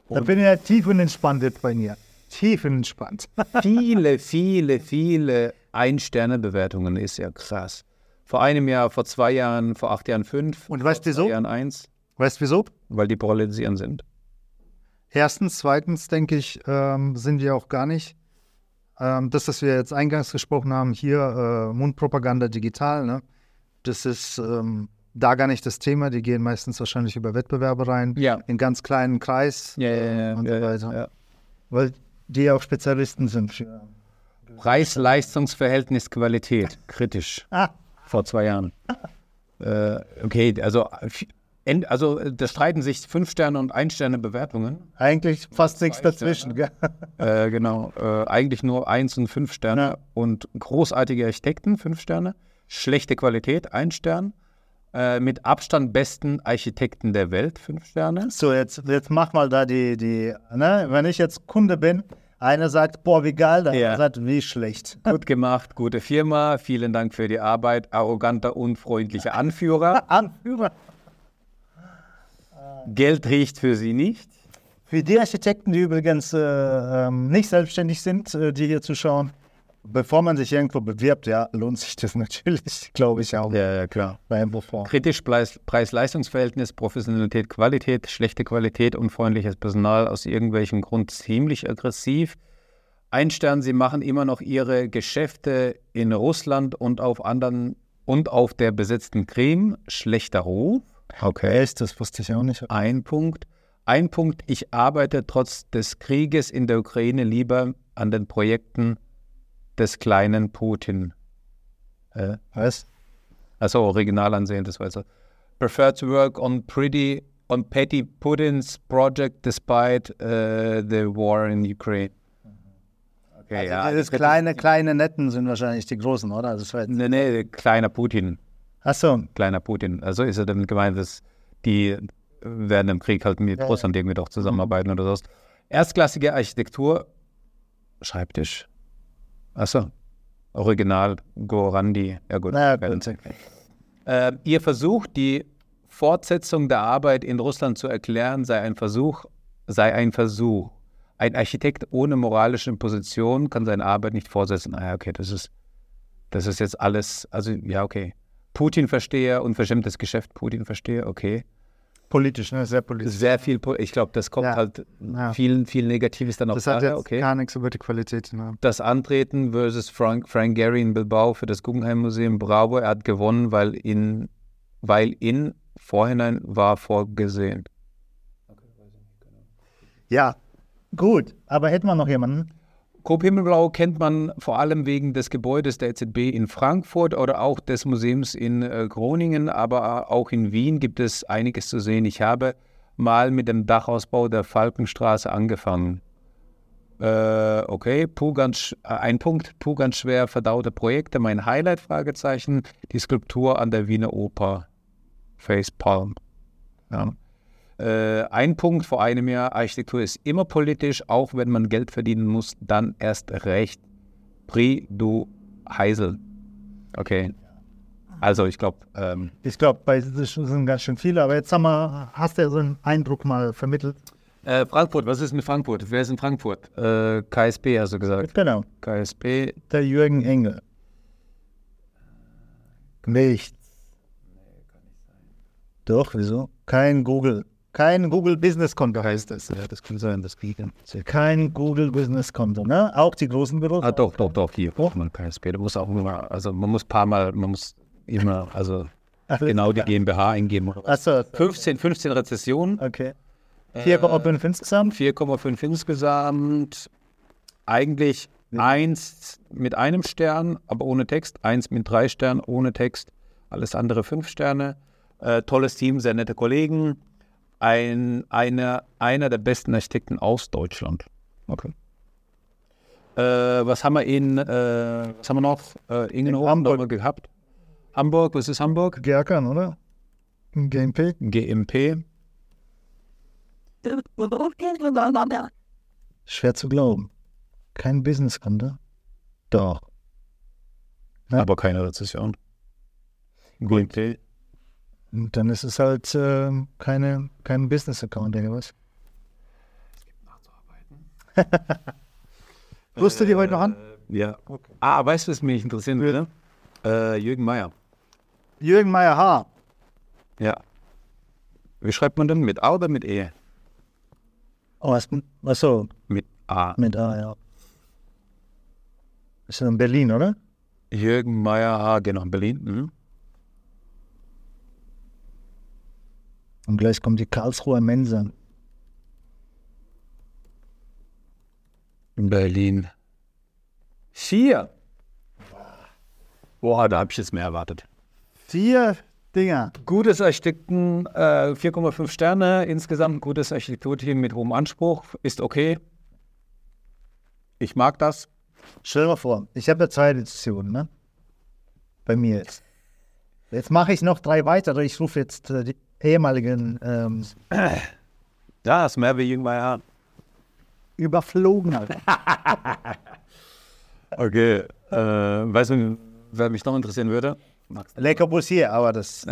Da bin ich ja tief und entspannt jetzt bei mir. Tief und entspannt. viele, viele, viele Ein-Sterne-Bewertungen ist ja krass. Vor einem Jahr, vor zwei Jahren, vor acht Jahren fünf. Und weißt du wieso? Jahren eins, Weißt du wieso? weil die polarisieren sind. Erstens, zweitens denke ich, ähm, sind wir auch gar nicht. Ähm, das, was wir jetzt eingangs gesprochen haben, hier äh, Mundpropaganda digital, ne? Das ist, ähm, da gar nicht das Thema. Die gehen meistens wahrscheinlich über Wettbewerbe rein, Ja. in ganz kleinen Kreis Ja, ja, ja. und ja, so weiter. ja. Weil die auch Spezialisten sind für. Preis-Leistungs-Verhältnis Qualität, kritisch, Ah, vor zwei Jahren. äh, okay, also, also da streiten sich fünf Sterne und ein Sterne Bewertungen. eigentlich fast nichts dazwischen. Gell? Äh, genau, äh, eigentlich nur eins und fünf Sterne. Ja. Und großartige Architekten, fünf Sterne. Schlechte Qualität, ein Stern. Äh, mit Abstand besten Architekten der Welt, fünf Sterne. So, jetzt, jetzt mach mal da die, die, ne? wenn ich jetzt Kunde bin, einer sagt, boah, wie geil, der Ja. andere sagt, wie schlecht. Gut gemacht, gute Firma, vielen Dank für die Arbeit, arroganter, unfreundlicher Anführer. Anführer. Geld riecht für sie nicht. Für die Architekten, die übrigens äh, ähm, nicht selbstständig sind, äh, die hier zuschauen, bevor man sich irgendwo bewirbt, ja, lohnt sich das natürlich, glaube ich auch. Ja, ja, klar. Kritisch Preis- Preis-Leistungs-Verhältnis, Professionalität, Qualität, schlechte Qualität, unfreundliches Personal, aus irgendwelchem Grund ziemlich aggressiv. Ein Stern, sie machen immer noch ihre Geschäfte in Russland und auf anderen und auf der besetzten Krim. Schlechter Ruf. Okay. Das wusste ich auch nicht. Ein Punkt. Ein Punkt, ich arbeite trotz des Krieges in der Ukraine lieber an den Projekten des kleinen Putin. Äh, Was? also original ansehen, das war so. Prefer to work on pretty, on petty Putin's project despite uh, the war in Ukraine. Okay, ja. Also das kleine, kleine Netten sind wahrscheinlich die großen, oder? Das war jetzt, Nee, nee, kleiner Putin. achso, Kleiner Putin. Also ist er damit gemeint, dass die werden im Krieg halt mit Ja, ja. Russland irgendwie doch zusammenarbeiten oder so. Erstklassige Architektur, Schreibtisch. Achso. Original, Gorandi. Ja gut. Na ja, werden gut. Äh, ihr Versuch, die Fortsetzung der Arbeit in Russland zu erklären, sei ein Versuch, sei ein Versuch. Ein Architekt ohne moralische Position kann seine Arbeit nicht fortsetzen. Ah ja, okay, das ist, das ist jetzt alles, also ja, okay. Putin verstehe, unverschämtes Geschäft, Putin verstehe, okay. Politisch, ne? Sehr politisch. Sehr viel, ich glaube, das kommt Ja. halt, Ja. viel, viel Negatives dann auch Das hat jetzt okay. gar nichts über die Qualität. Ne? Das Antreten versus Frank, Frank Gehry in Bilbao für das Guggenheim Museum. Bravo, er hat gewonnen, weil in, weil in Vorhinein war vorgesehen. Ja, gut. Aber hätten wir noch jemanden? Coop Himmelblau kennt man vor allem wegen des Gebäudes der EZB in Frankfurt oder auch des Museums in äh, Groningen, aber auch in Wien gibt es einiges zu sehen. Ich habe mal mit dem Dachausbau der Falkenstraße angefangen. Äh, okay, puh, ganz, äh, ein Punkt, puh, ganz schwer verdaute Projekte. Mein Highlight, Fragezeichen, die Skulptur an der Wiener Oper. Facepalm. Ja. Äh, ein Punkt vor einem Jahr, Architektur ist immer politisch, auch wenn man Geld verdienen muss, dann erst recht. Pri du Heisel. Okay. Also ich glaube, ähm, Ich glaube, bei das sind ganz schön viele, aber jetzt haben wir, hast du ja so einen Eindruck mal vermittelt. äh, Frankfurt, was ist mit Frankfurt? Wer ist in Frankfurt? Äh, KSB hast du gesagt. Genau, KSB, der Jürgen Engel. Nichts. Doch, wieso? Kein Google. Kein Google Business Konto heißt es. ja, das kann sein, das kriegen. Kein Google Business Konto, ne? Auch die großen Büros. Ah, doch, doch, doch, hier. Oh. Man KSB, da muss auch immer, also man muss ein paar Mal, man muss immer, also Ach, genau die GmbH eingeben. oder was. Achso, 15, 15 Rezessionen. okay. 4,5 insgesamt. 4,5 insgesamt. Eigentlich eins mit einem Stern, aber ohne Text. Eins mit drei Sternen, ohne Text. Alles andere fünf Sterne. Äh, tolles Team, sehr nette Kollegen. Ein, einer, einer der besten Architekten aus Deutschland. Okay. Äh, was haben wir in, äh, was haben wir noch? Äh, Ingenhofen Hamburg. haben wir gehabt. Hamburg, was ist Hamburg? Gerkan, oder? GMP. GMP. Schwer zu glauben. Kein Business Konto. Doch. Ja. Aber keine Rezession. GMP. Und dann ist es halt ähm, keine, kein Business Account oder was? Rufst du die heute noch an? Ja. Ah, weißt du, was mich interessieren würde? Äh, Jürgen Meier. Jürgen Meyer H. Ja. Wie schreibt man denn? Mit A oder mit E? Oh, was, achso, Mit A. mit A, ja. Ist in Berlin, oder? Jürgen Meier H. Genau, in Berlin. Mhm. Und gleich kommt die Karlsruher Mensa. In Berlin. Vier. Boah, da habe ich jetzt mehr erwartet. Vier Dinger. Gutes Architekten, äh, 4,5 Sterne. Insgesamt ein gutes Architekturteam mit hohem Anspruch. Ist okay. Ich mag das. Stell dir mal vor, ich habe ja zwei Editionen, ne? Bei mir jetzt. Jetzt mache ich noch drei weitere. Ich rufe jetzt äh, die ehemaligen ähm, Ja, ist mehr wie Jüngmeier Hahn. überflogen. Alter. Okay. Äh, weißt du, wer mich noch interessieren würde? Max, Lecker Bussier, aber das.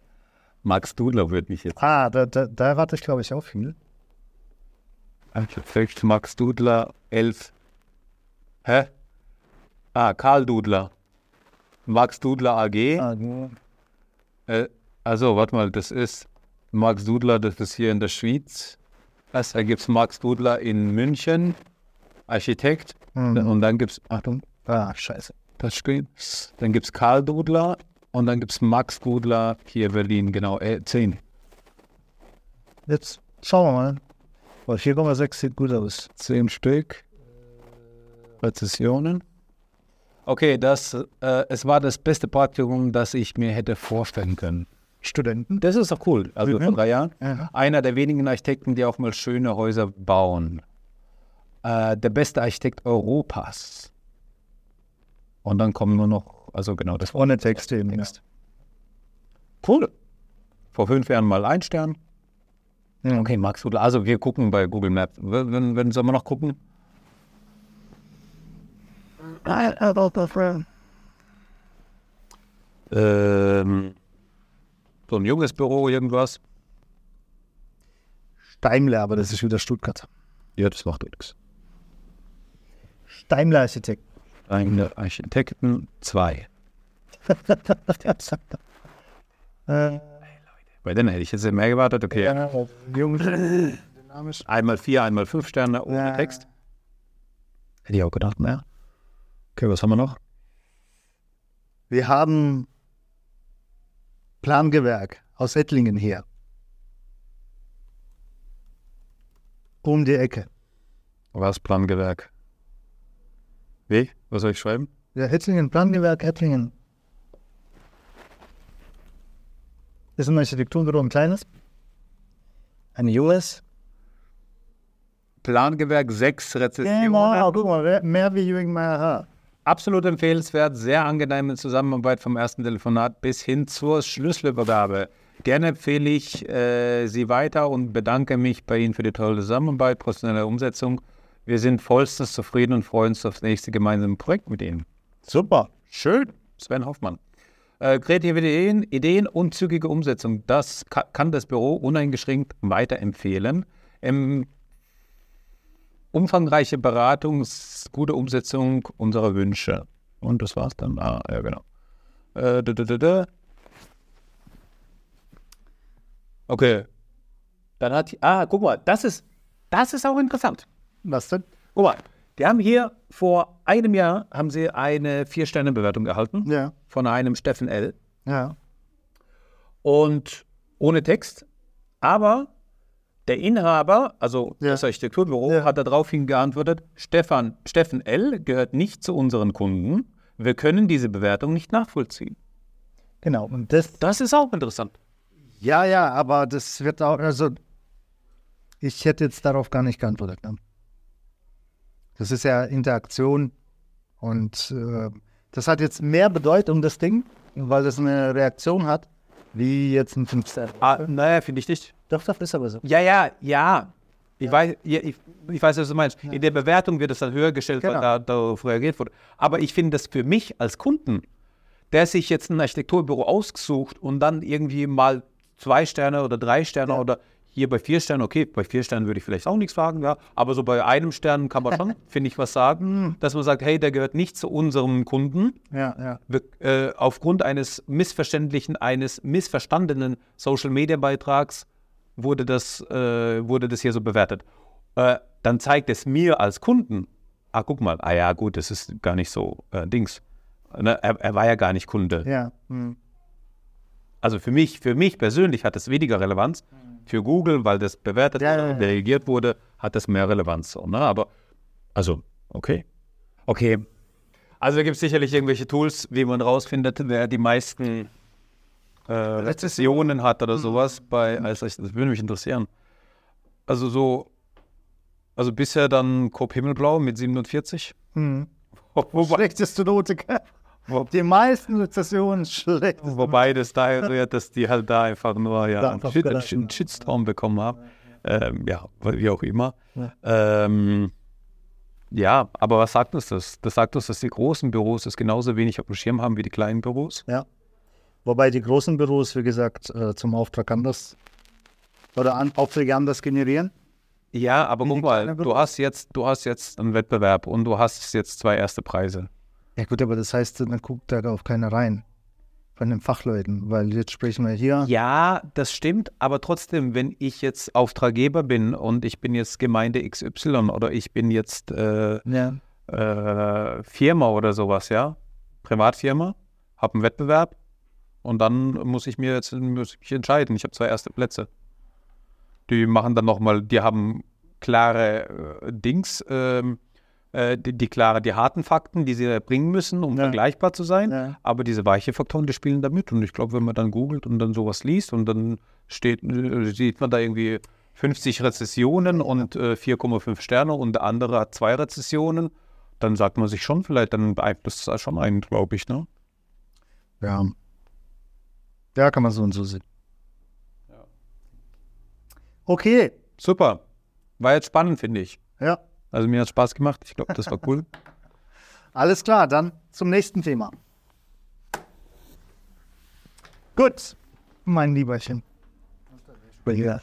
Max Dudler würde mich jetzt. Ah, da, da, da erwarte ich, glaube ich, auch viel. Perfekt, Max Dudler, 11. Hä? Ah, Karl Dudler. Max Dudler AG. Ah, ja. Äh, also, warte mal, das ist Max Dudler, das ist hier in der Schweiz. Also, da gibt es Max Dudler in München, Architekt. Mhm. Und dann gibt es, Achtung, ah, scheiße. Touchscreen. Dann gibt es Karl Dudler und dann gibt es Max Dudler hier Berlin, genau, äh, 10. Jetzt schauen wir mal. Weil 4,6 sieht gut aus. 10 Stück. Präzisionen. Okay, das, äh, es war das beste Praktikum, das ich mir hätte vorstellen können. Studenten. Das ist doch cool. Also Mhm. vor drei Jahren. Ja. Einer der wenigen Architekten, die auch mal schöne Häuser bauen. Äh, der beste Architekt Europas. Und dann kommen nur noch, also genau, das Ohne Texte eben. Ja. cool. Vor fünf Jahren mal ein Stern. Ja. Okay, Max. Also wir gucken bei Google Maps. Wenn, wenn, wenn sollen wir noch gucken? Ähm, so ein junges Büro, irgendwas. Steimler, aber das ist wieder Stuttgart. Ja, das macht nichts. Steimler Architekt. Eine Architekten, zwei. Äh, Bei denen hätte ich jetzt mehr gewartet. Okay, ja, jung, dynamisch. einmal vier, einmal fünf Sterne ohne Ja. Text. Hätte ich auch gedacht, mehr. Okay, was haben wir noch? Wir haben Plangewerk aus Ettlingen hier. Um die Ecke. Was? Plangewerk. Wie? Was soll ich schreiben? Ja, Ettlingen, Plangewerk, Ettlingen. Das ist ein Architekturbüro, ein kleines. Ein junges. Plangewerk 6 Rezessionen. Genau, guck mal, mehr- mehr wie Jürgen Meyer. Absolut empfehlenswert, sehr angenehme Zusammenarbeit vom ersten Telefonat bis hin zur Schlüsselübergabe. Gerne empfehle ich äh, Sie weiter und bedanke mich bei Ihnen für die tolle Zusammenarbeit, professionelle Umsetzung. Wir sind vollstens zufrieden und freuen uns auf das nächste gemeinsame Projekt mit Ihnen. Super. Schön, Sven Hoffmann. Äh, kreative Ideen, Ideen und zügige Umsetzung, das ka kann das Büro uneingeschränkt weiterempfehlen. Ähm, umfangreiche Beratung, gute Umsetzung unserer Wünsche. Und das war's dann. Ah, ja, genau. Äh, da, da, da, da. Okay. Dann hat, ah, guck mal, das ist, das ist auch interessant. Was denn? Guck mal, die haben hier vor einem Jahr haben sie eine Vier-Sterne-Bewertung erhalten Ja, von einem Steffen L. ja. Und ohne Text. Aber der Inhaber, also Ja. das Architekturbüro, Ja. hat daraufhin geantwortet, Stefan, Steffen L. gehört nicht zu unseren Kunden. Wir können diese Bewertung nicht nachvollziehen. Genau. Und das, Das ist auch interessant. ja, ja, aber das wird auch, also, ich hätte jetzt darauf gar nicht geantwortet. Ne? Das ist ja Interaktion und äh, das hat jetzt mehr Bedeutung, das Ding, weil das eine Reaktion hat, wie jetzt ein 5 Sterne. Ah, naja, finde ich nicht. Doch, doch, ist aber so. Ja, ja, ja. Ich, Weiß, ja, ich, ich weiß, was du meinst. In der Bewertung wird es dann höher gestellt, weil Genau. da darauf reagiert wurde. Aber ich finde das für mich als Kunden, der sich jetzt ein Architekturbüro ausgesucht und dann irgendwie mal zwei Sterne oder drei Sterne Ja. oder hier bei vier Sternen, okay, bei vier Sternen würde ich vielleicht auch nichts sagen, ja, aber so bei einem Stern kann man schon, finde ich, was sagen, dass man sagt, hey, der gehört nicht zu unserem Kunden, Ja, ja. wir, äh, aufgrund eines missverständlichen, eines missverstandenen Social-Media-Beitrags wurde das, äh, wurde das hier so bewertet. Äh, dann zeigt es mir als Kunden, ah, guck mal, ah ja, gut, das ist gar nicht so äh, Dings. Ne, er, er war ja gar nicht Kunde. Ja. Hm. Also für mich, für mich persönlich hat es weniger Relevanz. Für Google, weil das bewertet Ja, wurde, ja, ja. reagiert wurde, hat das mehr Relevanz. So, ne? Aber, also, okay. Okay. Also da gibt es sicherlich irgendwelche Tools, wie man rausfindet, wer die meisten äh, Rezessionen hat oder sowas bei, also ich, das würde mich interessieren. Also so, also bisher dann Coop Himmelblau mit 47. Hm. Wobei, Schlechteste Note. Die meisten Rezessionen schlecht. wobei das daher rührt, dass die halt da einfach nur ja, Da einen, Shit, einen. Shitstorm bekommen haben. Ähm, ja, wie auch immer. Ja. Ähm, ja, aber was sagt uns das? Das sagt uns, dass die großen Büros es genauso wenig auf dem Schirm haben wie die kleinen Büros. Ja. Wobei die großen Büros, wie gesagt, äh, zum Auftrag anders oder an, Aufträge anders generieren. Ja, aber guck mal, du hast jetzt, du hast jetzt einen Wettbewerb und du hast jetzt zwei erste Preise. Ja gut, aber das heißt, dann guckt da auf keiner rein. Von den Fachleuten, weil jetzt sprechen wir hier. Ja, das stimmt, aber trotzdem, wenn ich jetzt Auftraggeber bin und ich bin jetzt Gemeinde XY oder ich bin jetzt äh, Ja. äh, Firma oder sowas, ja, Privatfirma, habe einen Wettbewerb und dann muss ich mir jetzt muss ich entscheiden. Ich habe zwei erste Plätze. Die machen dann nochmal, die haben klare äh, Dings, ähm, äh, die, die klare, die harten Fakten, die sie bringen müssen, um Ja. vergleichbar zu sein. Ja. Aber diese weiche Faktoren, die spielen da mit. Und ich glaube, wenn man dann googelt und dann sowas liest und dann steht, äh, sieht man da irgendwie 50 Rezessionen und äh, 4,5 Sterne und der andere hat zwei Rezessionen, dann sagt man sich schon vielleicht, dann beeinflusst das schon einen, glaube ich. Ne? Ja. Ja, kann man so und so sehen. Okay. Super. War jetzt spannend, finde ich. Ja. Also mir hat Spaß gemacht. Ich glaube, das war cool. Alles klar, dann zum nächsten Thema. Gut, mein Lieberchen. Ja.